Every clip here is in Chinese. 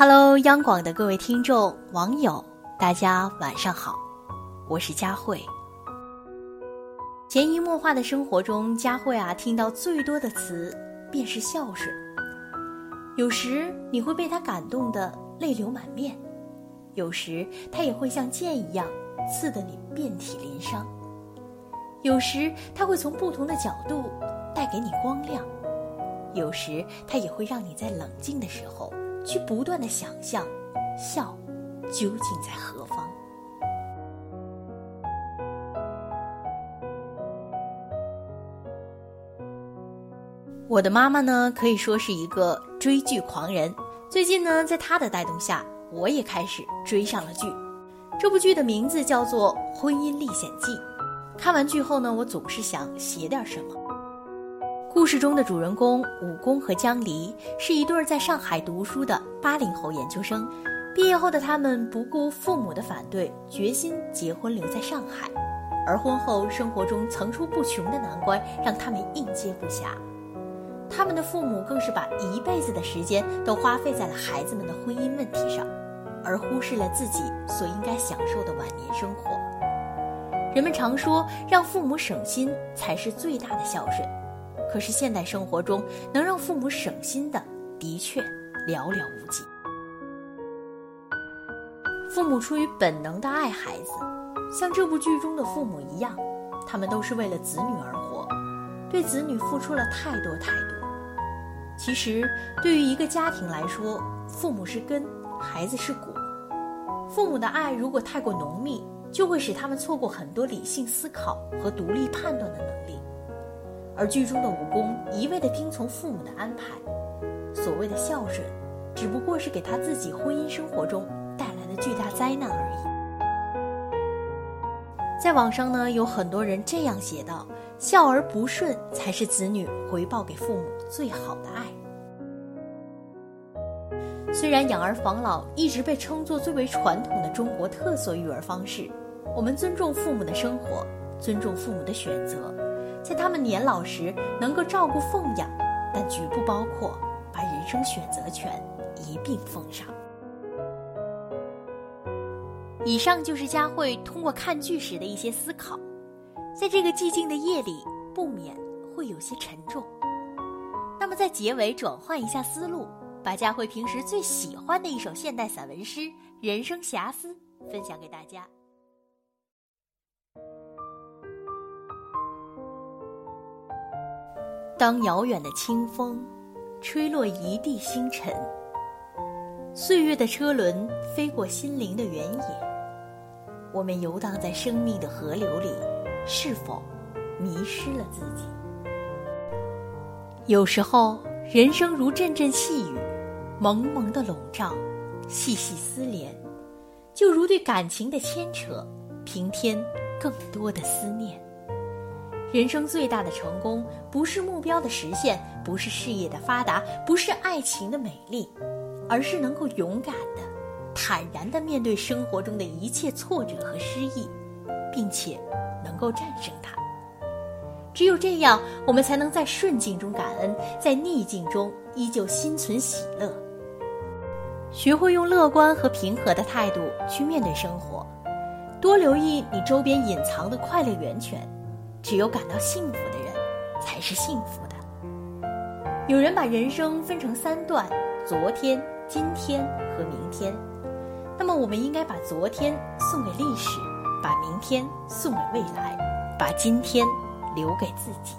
Hello，央广的各位听众、网友，大家晚上好，我是佳慧。潜移默化的生活中，佳慧啊，听到最多的词便是孝顺。有时你会被他感动的泪流满面，有时他也会像剑一样刺得你遍体鳞伤。有时他会从不同的角度带给你光亮，有时他也会让你在冷静的时候去不断的想象，笑究竟在何方。我的妈妈呢，可以说是一个追剧狂人。最近呢，在她的带动下，我也开始追上了剧。这部剧的名字叫做《婚姻历险记》。看完剧后呢，我总是想写点什么。故事中的主人公武功和江离是一对在上海读书的八零后研究生。毕业后的他们不顾父母的反对，决心结婚留在上海。而婚后生活中层出不穷的难关，让他们应接不暇。他们的父母更是把一辈子的时间都花费在了孩子们的婚姻问题上，而忽视了自己所应该享受的晚年生活。人们常说，让父母省心才是最大的孝顺。可是现代生活中，能让父母省心的的确寥寥无几。父母出于本能的爱孩子，像这部剧中的父母一样，他们都是为了子女而活，对子女付出了太多太多。其实，对于一个家庭来说，父母是根，孩子是果。父母的爱如果太过浓密，就会使他们错过很多理性思考和独立判断的能力。而剧中的武功一味地听从父母的安排，所谓的孝顺，只不过是给他自己婚姻生活中带来的巨大灾难而已。在网上呢，有很多人这样写道。孝而不顺，才是子女回报给父母最好的爱。虽然养儿防老一直被称作最为传统的中国特色育儿方式，我们尊重父母的生活，尊重父母的选择，在他们年老时能够照顾奉养，但绝不包括把人生选择权一并奉上。以上就是佳慧通过看剧时的一些思考。在这个寂静的夜里，不免会有些沉重。那么，在结尾转换一下思路，把佳慧平时最喜欢的一首现代散文诗《人生遐思》分享给大家。当遥远的清风吹落一地星辰，岁月的车轮飞过心灵的原野，我们游荡在生命的河流里。是否迷失了自己？有时候，人生如阵阵细雨，蒙蒙的笼罩，细细丝连，就如对感情的牵扯，平添更多的思念。人生最大的成功，不是目标的实现，不是事业的发达，不是爱情的美丽，而是能够勇敢的、坦然的面对生活中的一切挫折和失意，并且。能够战胜它，只有这样，我们才能在顺境中感恩，在逆境中依旧心存喜乐。学会用乐观和平和的态度去面对生活，多留意你周边隐藏的快乐源泉。只有感到幸福的人，才是幸福的。有人把人生分成三段：昨天、今天和明天。那么，我们应该把昨天送给历史。把明天送给未来，把今天留给自己。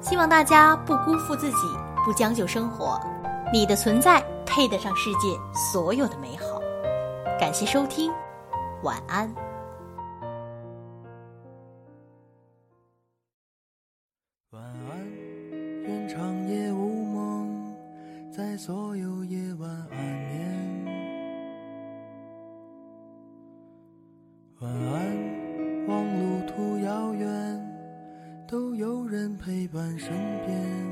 希望大家不辜负自己，不将就生活。你的存在配得上世界所有的美好。感谢收听，晚安。晚安，愿长夜无梦在所有夜晚安眠，晚安。望路途遥远，都有人陪伴身边。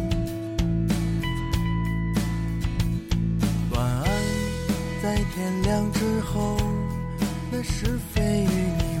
在天亮之后，那是非与你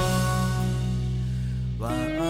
晚